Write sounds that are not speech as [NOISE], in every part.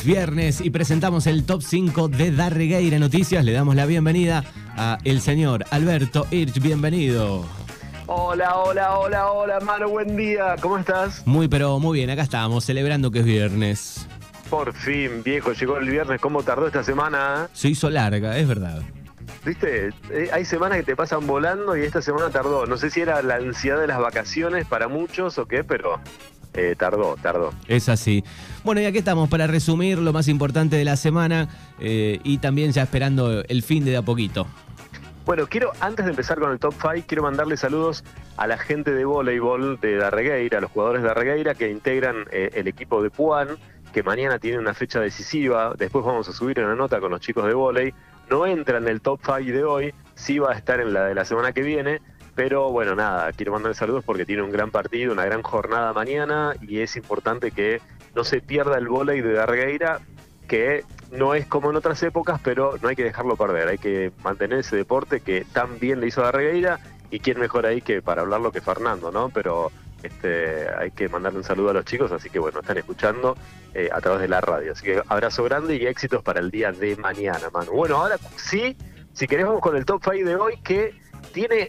Es viernes y presentamos el top 5 de Darregueira Noticias. Le damos la bienvenida a el señor Alberto Hirsch. Bienvenido. Hola, hola, hola, hola, mano, buen día. ¿Cómo estás? Muy, pero muy bien. Acá estamos celebrando que es viernes. Por fin, viejo, llegó el viernes. ¿Cómo tardó esta semana? Se hizo larga, es verdad. Viste, Eh, hay semanas que te pasan volando y esta semana tardó. No sé si era la ansiedad de las vacaciones para muchos o qué, pero eh, tardó, tardó. Es así. Bueno, y aquí estamos para resumir lo más importante de la semana eh, y también ya esperando el fin de, de a poquito. Bueno, quiero, antes de empezar con el top 5, quiero mandarle saludos a la gente de voleibol de Darregueira, a los jugadores de Darregueira que integran eh, el equipo de Puan, que mañana tiene una fecha decisiva. Después vamos a subir una nota con los chicos de volei. No entra en el top 5 de hoy, sí va a estar en la de la semana que viene. Pero bueno, nada, quiero mandarle saludos porque tiene un gran partido, una gran jornada mañana y es importante que no se pierda el volei de Darregueira, que no es como en otras épocas, pero no hay que dejarlo perder, hay que mantener ese deporte que tan bien le hizo a Darregueira y quién mejor ahí que para hablarlo que Fernando, ¿no? Pero este, hay que mandarle un saludo a los chicos, así que bueno, están escuchando eh, a través de la radio. Así que abrazo grande y éxitos para el día de mañana, mano. Bueno, ahora sí, si querés vamos con el top 5 de hoy que tiene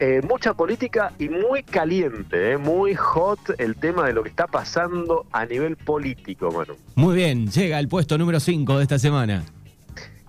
eh, mucha política y muy caliente, eh, muy hot el tema de lo que está pasando a nivel político, mano. Muy bien, llega el puesto número 5 de esta semana.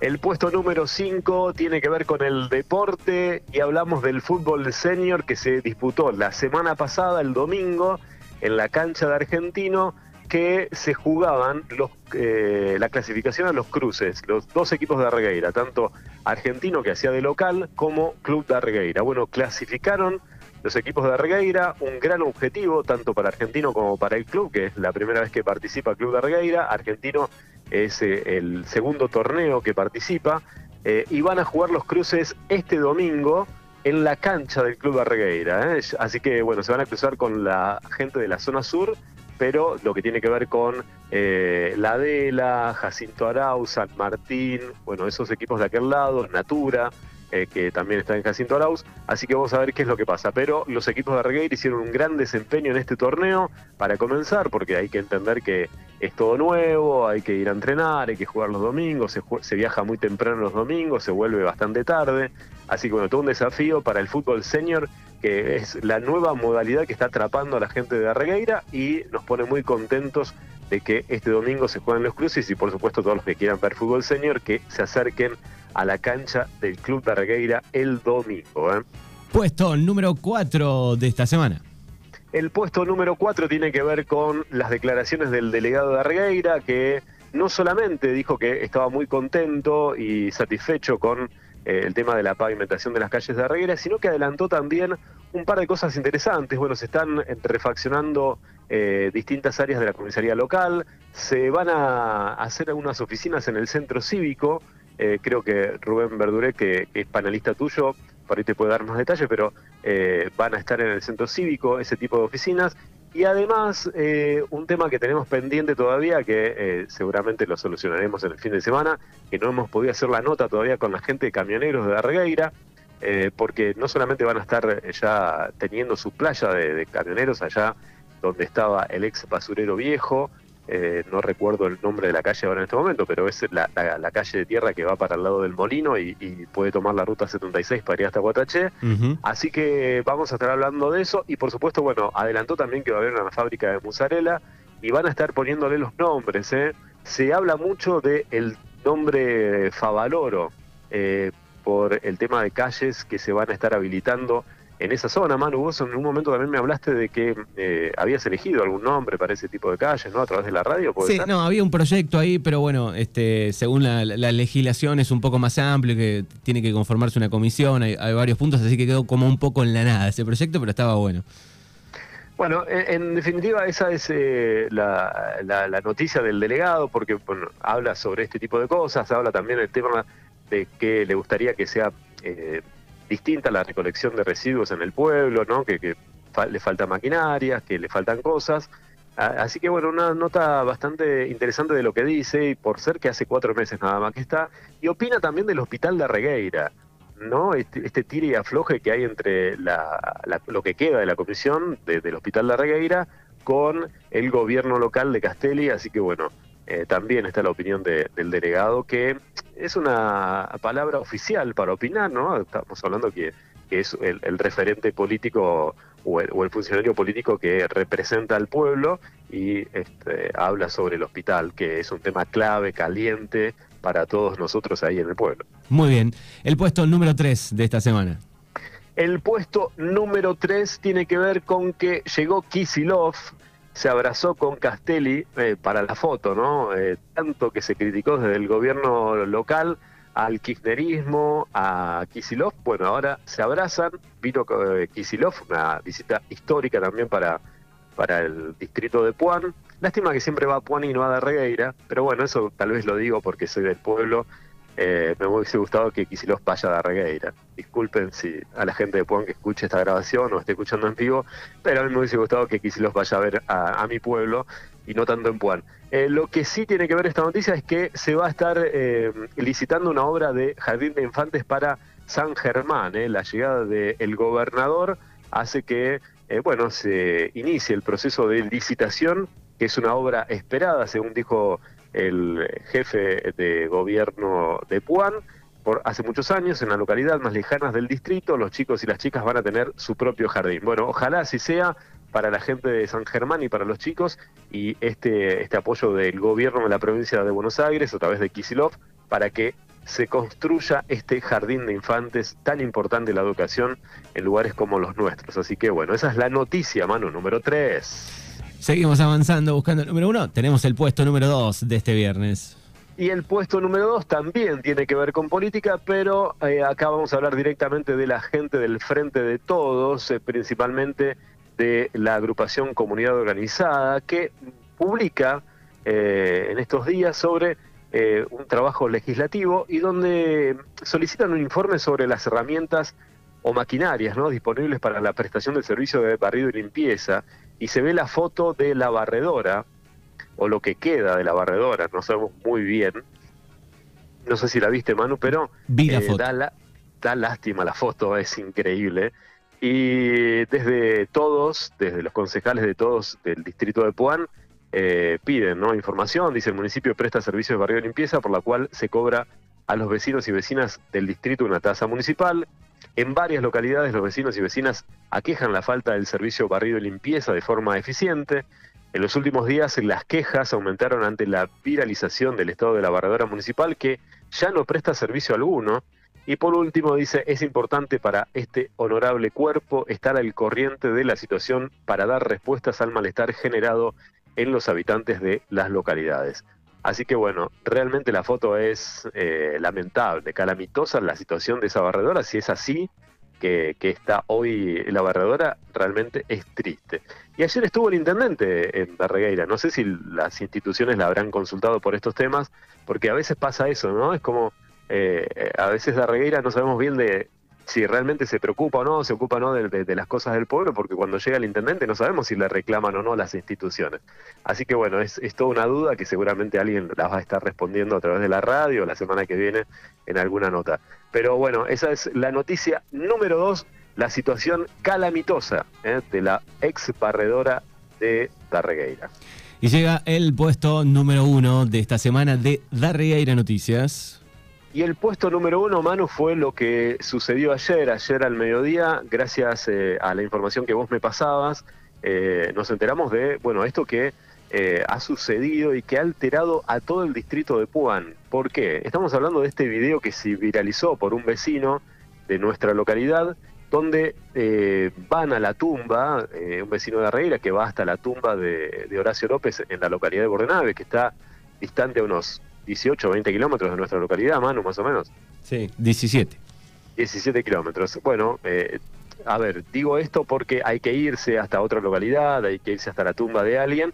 El puesto número 5 tiene que ver con el deporte y hablamos del fútbol senior que se disputó la semana pasada, el domingo, en la cancha de Argentino, que se jugaban los, eh, la clasificación a los cruces, los dos equipos de Arregueira, tanto Argentino que hacía de local como Club de Arregueira. Bueno, clasificaron los equipos de Arregueira, un gran objetivo tanto para Argentino como para el club, que es la primera vez que participa Club de Arregueira. Argentino es eh, el segundo torneo que participa eh, y van a jugar los cruces este domingo en la cancha del Club de Arregueira. ¿eh? Así que bueno, se van a cruzar con la gente de la zona sur, pero lo que tiene que ver con eh, La Adela, Jacinto Arau, San Martín, bueno, esos equipos de aquel lado, Natura, eh, que también está en Jacinto Arauz, así que vamos a ver qué es lo que pasa. Pero los equipos de Arregueira hicieron un gran desempeño en este torneo para comenzar, porque hay que entender que es todo nuevo, hay que ir a entrenar, hay que jugar los domingos, se, se viaja muy temprano los domingos, se vuelve bastante tarde, así que bueno, todo un desafío para el fútbol senior, que es la nueva modalidad que está atrapando a la gente de Arregueira y nos pone muy contentos de que este domingo se jueguen los cruces y por supuesto todos los que quieran ver fútbol senior que se acerquen a la cancha del Club de Arregueira el domingo. ¿eh? Puesto número 4 de esta semana. El puesto número 4 tiene que ver con las declaraciones del delegado de Arregueira, que no solamente dijo que estaba muy contento y satisfecho con eh, el tema de la pavimentación de las calles de Arregueira, sino que adelantó también un par de cosas interesantes. Bueno, se están refaccionando eh, distintas áreas de la comisaría local, se van a hacer algunas oficinas en el centro cívico. Eh, creo que Rubén Verduré, que, que es panelista tuyo, por ahí te puede dar más detalles, pero eh, van a estar en el centro cívico ese tipo de oficinas. Y además, eh, un tema que tenemos pendiente todavía, que eh, seguramente lo solucionaremos en el fin de semana, que no hemos podido hacer la nota todavía con la gente de camioneros de Arregueira, eh, porque no solamente van a estar eh, ya teniendo su playa de, de camioneros allá donde estaba el ex basurero viejo, eh, no recuerdo el nombre de la calle ahora en este momento, pero es la, la- la calle de tierra que va para el lado del molino y, y puede tomar la ruta 76 para ir hasta Guataché. Ujú. Así que vamos a estar hablando de eso y por supuesto, bueno, adelantó también que va a haber una fábrica de mozzarella y van a estar poniéndole los nombres. ¿eh? Se habla mucho del el nombre Favaloro eh, por el tema de calles que se van a estar habilitando en esa zona. Manu, vos en un momento también me hablaste de que eh, habías elegido algún nombre para ese tipo de calles, ¿no? A través de la radio, ¿puede Sí, no, había un proyecto ahí, pero bueno, este, según la, la legislación es un poco más amplio, que tiene que conformarse una comisión, hay, hay varios puntos, así que quedó como un poco en la nada ese proyecto, pero estaba bueno. Bueno, en, en definitiva esa es eh, la, la- la noticia del delegado, porque bueno, habla sobre este tipo de cosas, habla también el tema de que le gustaría que sea eh, distinta la recolección de residuos en el pueblo, ¿no? que, que fa- le falta maquinarias, que le faltan cosas. Así que bueno, una nota bastante interesante de lo que dice, y por ser que hace cuatro meses nada más que está, y opina también del hospital de Regueira. ¿no? Este, este tire y afloje que hay entre la- lo que queda de la comisión de- del Hospital de Regueira con el gobierno local de Castelli, así que bueno, eh, también está la opinión del delegado, que es una palabra oficial para opinar, ¿no? Estamos hablando que, es el, referente político o el, funcionario político que representa al pueblo y este, habla sobre el hospital, que es un tema clave, caliente para todos nosotros ahí en el pueblo. Muy bien. El puesto número 3 de esta semana. El puesto número 3 tiene que ver con que llegó Kisilov, se abrazó con Castelli eh, para la foto, ¿no? Eh, tanto que se criticó desde el gobierno local al kirchnerismo, a Kisilov, bueno, ahora se abrazan, vino eh, Kisilov, una visita histórica también para, para el distrito de Puan. Lástima que siempre va a Puan y no a Darregueira, pero bueno, eso tal vez lo digo porque soy del pueblo eh, me hubiese gustado que Kicillof vaya a Regueira. Disculpen si a la gente de Puan que escuche esta grabación o esté escuchando en vivo, pero a mí me hubiese gustado que Kicillof vaya a ver a, mi pueblo y no tanto en Puan. Eh, lo que sí tiene que ver esta noticia es que se va a estar eh, licitando una obra de Jardín de Infantes para San Germán. La llegada del gobernador hace que bueno, se inicie el proceso de licitación, que es una obra esperada, según dijo el jefe de gobierno de Puan. Por hace muchos años, en la localidad más lejana del distrito, los chicos y las chicas van a tener su propio jardín. Bueno, ojalá así sea para la gente de San Germán y para los chicos, y este, este apoyo del gobierno de la provincia de Buenos Aires, a través de Kisilov, para que se construya este jardín de infantes tan importante la educación en lugares como los nuestros. Así que bueno, esa es la noticia, mano, número 3. Seguimos avanzando buscando el número uno. Tenemos el puesto número dos de este viernes. Y el puesto número dos también tiene que ver con política, pero eh, acá vamos a hablar directamente de la gente del Frente de Todos, eh, principalmente de la agrupación Comunidad Organizada, que publica eh, en estos días sobre un trabajo legislativo y donde solicitan un informe sobre las herramientas o maquinarias disponibles para la prestación del servicio de barrido y limpieza y se ve la foto de la barredora, o lo que queda de la barredora, no sabemos muy bien. No sé si la viste, Manu, pero eh, Da, lástima la foto, es increíble. Y desde todos, desde los concejales de todos del distrito de Puan, eh, piden ¿no? información. Dice el municipio presta servicio de barrio de limpieza, por la cual se cobra a los vecinos y vecinas del distrito una tasa municipal en varias localidades los vecinos y vecinas aquejan la falta del servicio barrido y limpieza de forma eficiente. En los últimos días las quejas aumentaron ante la viralización del estado de la barredora municipal que ya no presta servicio alguno. Y por último dice, es importante para este honorable cuerpo estar al corriente de la situación para dar respuestas al malestar generado en los habitantes de las localidades. Así que bueno, realmente la foto es eh, lamentable, calamitosa la situación de esa barredora. Si es así que, está hoy la barredora, realmente es triste. Y ayer estuvo el intendente en Barregueira. No sé si las instituciones la habrán consultado por estos temas, porque a veces pasa eso, ¿no? Es como eh, a veces Barregueira no sabemos bien de si realmente se preocupa o no, se ocupa o no de, las cosas del pueblo, porque cuando llega el intendente no sabemos si le reclaman o no las instituciones. Así que bueno, es, toda una duda que seguramente alguien la va a estar respondiendo a través de la radio la semana que viene en alguna nota. Pero bueno, esa es la noticia número dos, la situación calamitosa ¿eh? de la ex barredora de Darregueira. Y llega el puesto número uno de esta semana de Darregueira Noticias. Y el puesto número uno, Manu, fue lo que sucedió ayer, ayer al mediodía, gracias eh, a la información que vos me pasabas, eh, nos enteramos de, bueno, esto que eh, ha sucedido y que ha alterado a todo el distrito de Puan. ¿Por qué? Estamos hablando de este video que se viralizó por un vecino de nuestra localidad, donde van a la tumba, un vecino de Arreira que va hasta la tumba de, de Horacio López en la localidad de Bordenave, que está distante a unos 18 o 20 kilómetros de nuestra localidad, Manu, más o menos. Sí, 17. 17 kilómetros. Bueno, eh, a ver, digo esto porque hay que irse hasta otra localidad, hay que irse hasta la tumba de alguien,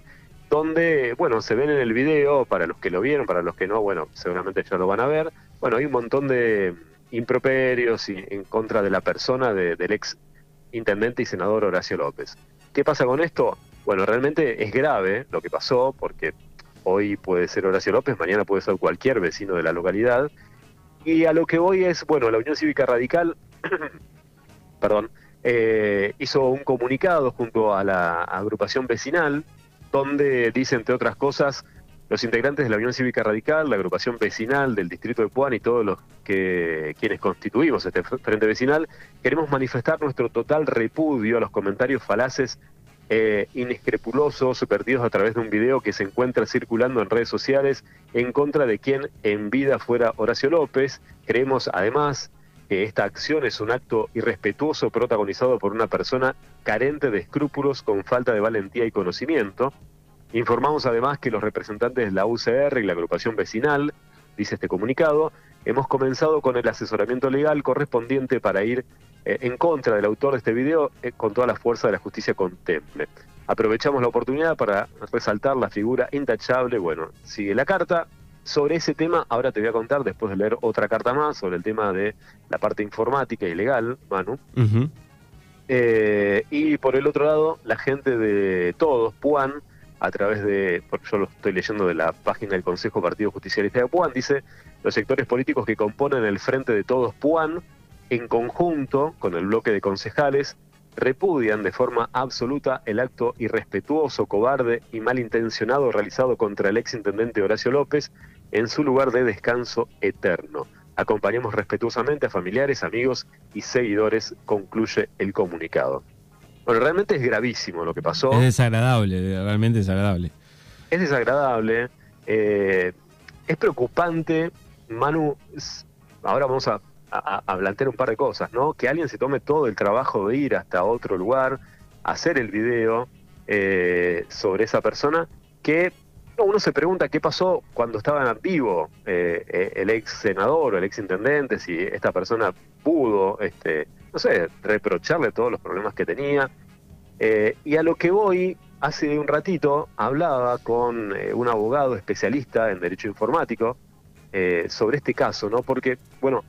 donde, bueno, se ven en el video, para los que lo vieron, para los que no, bueno, seguramente ya lo van a ver, bueno, hay un montón de improperios en contra de la persona del ex intendente y senador Horacio López. ¿Qué pasa con esto? Bueno, realmente es grave lo que pasó, porque Hoy puede ser Horacio López, mañana puede ser cualquier vecino de la localidad. Y a lo que voy es, bueno, la Unión Cívica Radical, [CLEARS THROAT] perdón, eh, hizo un comunicado junto a la agrupación vecinal donde dice, entre otras cosas, Los integrantes de la Unión Cívica Radical, la agrupación vecinal del distrito de Puan y todos los que quienes constituimos este frente vecinal, queremos manifestar nuestro total repudio a los comentarios falaces eh, inescrupulosos perdidos a través de un video que se encuentra circulando en redes sociales en contra de quien en vida fuera Horacio López. Creemos además que esta acción es un acto irrespetuoso protagonizado por una persona carente de escrúpulos con falta de valentía y conocimiento. Informamos además que los representantes de la UCR y la agrupación vecinal, dice este comunicado, hemos comenzado con el asesoramiento legal correspondiente para ir eh, en contra del autor de este video eh, con toda la fuerza de la justicia contemple. Aprovechamos la oportunidad para resaltar la figura intachable, bueno, sigue la carta. Sobre ese tema, ahora te voy a contar, después de leer otra carta más, sobre el tema de la parte informática y legal, Manu. Eh, y por el otro lado, la gente de todos, Puan, a través de, yo lo estoy leyendo de la página del Consejo Partido Justicialista de Puan, dice, los sectores políticos que componen el Frente de Todos Puan en conjunto con el bloque de concejales, repudian de forma absoluta el acto irrespetuoso, cobarde y malintencionado realizado contra el exintendente Horacio López en su lugar de descanso eterno. Acompañamos respetuosamente a familiares, amigos y seguidores, concluye el comunicado. Bueno, realmente es gravísimo lo que pasó. Es desagradable, realmente desagradable. Es desagradable, eh, es preocupante. Manu, ahora vamos a a, plantear un par de cosas, ¿no? Que alguien se tome todo el trabajo de ir hasta otro lugar, hacer el video eh, sobre esa persona, que uno se pregunta qué pasó cuando estaban en vivo eh, eh, el ex senador o el ex intendente, si esta persona pudo, este, no sé, reprocharle todos los problemas que tenía. y a lo que voy, hace un ratito hablaba con un abogado especialista en derecho informático sobre este caso, ¿no? Porque, bueno,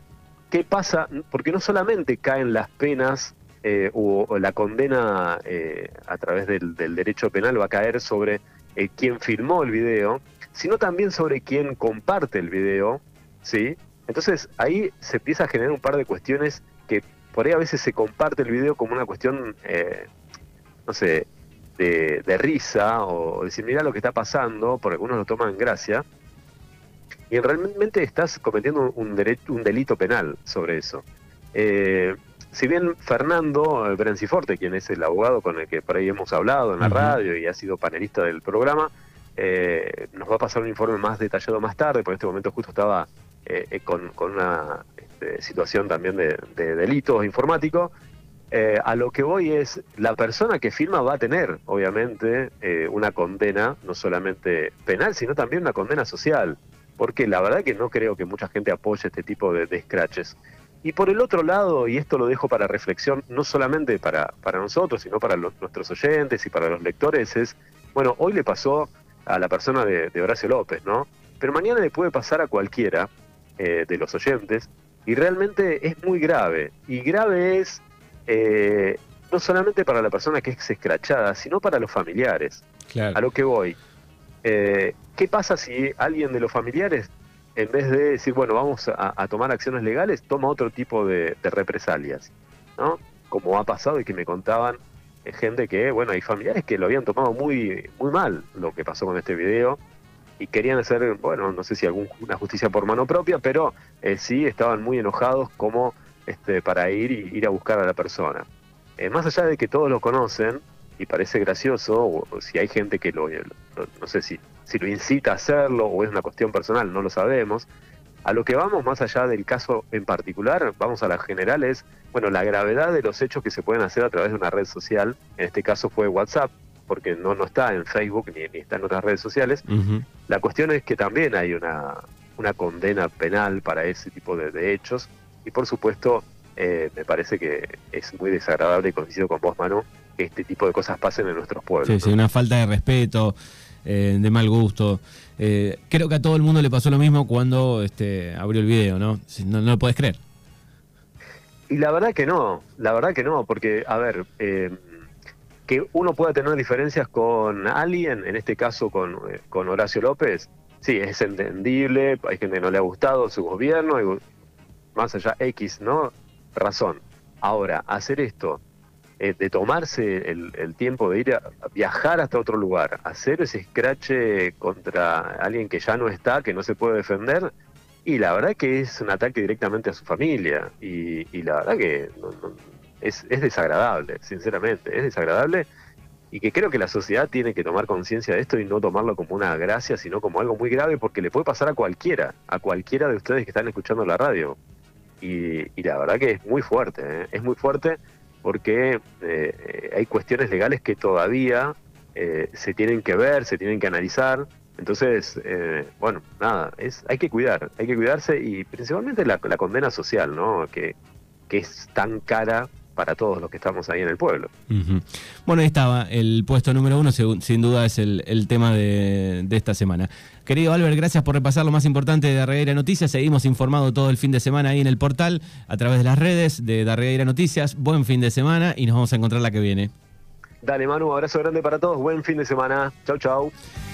¿Qué pasa? Porque no solamente caen las penas eh, o, la condena eh, a través del, derecho penal va a caer sobre eh, quien filmó el video, sino también sobre quien comparte el video, ¿sí? Entonces ahí se empieza a generar un par de cuestiones que por ahí a veces se comparte el video como una cuestión, no sé, de, risa o decir, mira lo que está pasando, porque algunos lo toman en gracia, y realmente estás cometiendo un, derecho, un delito penal sobre eso. Eh, si bien Fernando Brenciforte, quien es el abogado con el que por ahí hemos hablado en la radio y ha sido panelista del programa, eh, nos va a pasar un informe más detallado más tarde, porque en este momento justo estaba eh, con, una este, situación también de, delitos informáticos. a lo que voy es, la persona que firma va a tener, obviamente, una condena, no solamente penal, sino también una condena social porque la verdad que no creo que mucha gente apoye este tipo de, scratches. Y por el otro lado, y esto lo dejo para reflexión, no solamente para, para nosotros, sino para nuestros oyentes y para los lectores, es, bueno, hoy le pasó a la persona de, Horacio López, ¿no? Pero mañana le puede pasar a cualquiera eh, de los oyentes, y realmente es muy grave. Y grave es eh, no solamente para la persona que es escrachada, sino para los familiares. A lo que voy. Eh, ¿Qué pasa si alguien de los familiares, en vez de decir, bueno, vamos a, tomar acciones legales, toma otro tipo de, represalias? ¿no? Como ha pasado y que me contaban eh, gente que, bueno, hay familiares que lo habían tomado muy, muy mal lo que pasó con este video y querían hacer, bueno, no sé si alguna justicia por mano propia, pero eh, sí estaban muy enojados como este, para ir y ir a buscar a la persona. más allá de que todos lo conocen, y parece gracioso, o, si hay gente que lo, no sé si, si lo incita a hacerlo o es una cuestión personal, no lo sabemos. A lo que vamos más allá del caso en particular, vamos a las generales, bueno, la gravedad de los hechos que se pueden hacer a través de una red social, en este caso fue WhatsApp, porque no, no está en Facebook ni, está en otras redes sociales. La cuestión es que también hay una, una condena penal para ese tipo de, hechos y por supuesto eh, me parece que es muy desagradable y coincido con vos, Manu, que este tipo de cosas pasen en nuestros pueblos. Sí, sí, una falta de respeto, eh, de mal gusto. Eh, creo que a todo el mundo le pasó lo mismo cuando este, abrió el video, ¿no? No, no lo puedes creer. Y la verdad que no, la verdad que no, porque, a ver, eh, que uno pueda tener diferencias con alguien, en este caso con, con Horacio López, sí, es entendible, hay gente que no le ha gustado su gobierno, y más allá X, ¿no? Razón. Ahora, hacer esto eh, de tomarse el, tiempo de ir a, viajar hasta otro lugar, hacer ese scratch contra alguien que ya no está, que no se puede defender, y la verdad que es un ataque directamente a su familia, y, la verdad que es, es desagradable, sinceramente, es desagradable y que creo que la sociedad tiene que tomar conciencia de esto y no tomarlo como una gracia, sino como algo muy grave, porque le puede pasar a cualquiera, a cualquiera de ustedes que están escuchando la radio. Y, la verdad que es muy fuerte, ¿eh? es muy fuerte porque eh, hay cuestiones legales que todavía eh, se tienen que ver, se tienen que analizar. Entonces, bueno, nada, es, hay que cuidar, hay que cuidarse y principalmente la, la condena social, ¿no? Que, que es tan cara para todos los que estamos ahí en el pueblo. Bueno, ahí estaba, el puesto número uno sin duda es el, tema de, esta semana. Querido Albert, gracias por repasar lo más importante de Darregueira Noticias. Seguimos informado todo el fin de semana ahí en el portal, a través de las redes de Darregueira Noticias. Buen fin de semana y nos vamos a encontrar la que viene. Dale, Manu, abrazo grande para todos. Buen fin de semana. Chau, chau.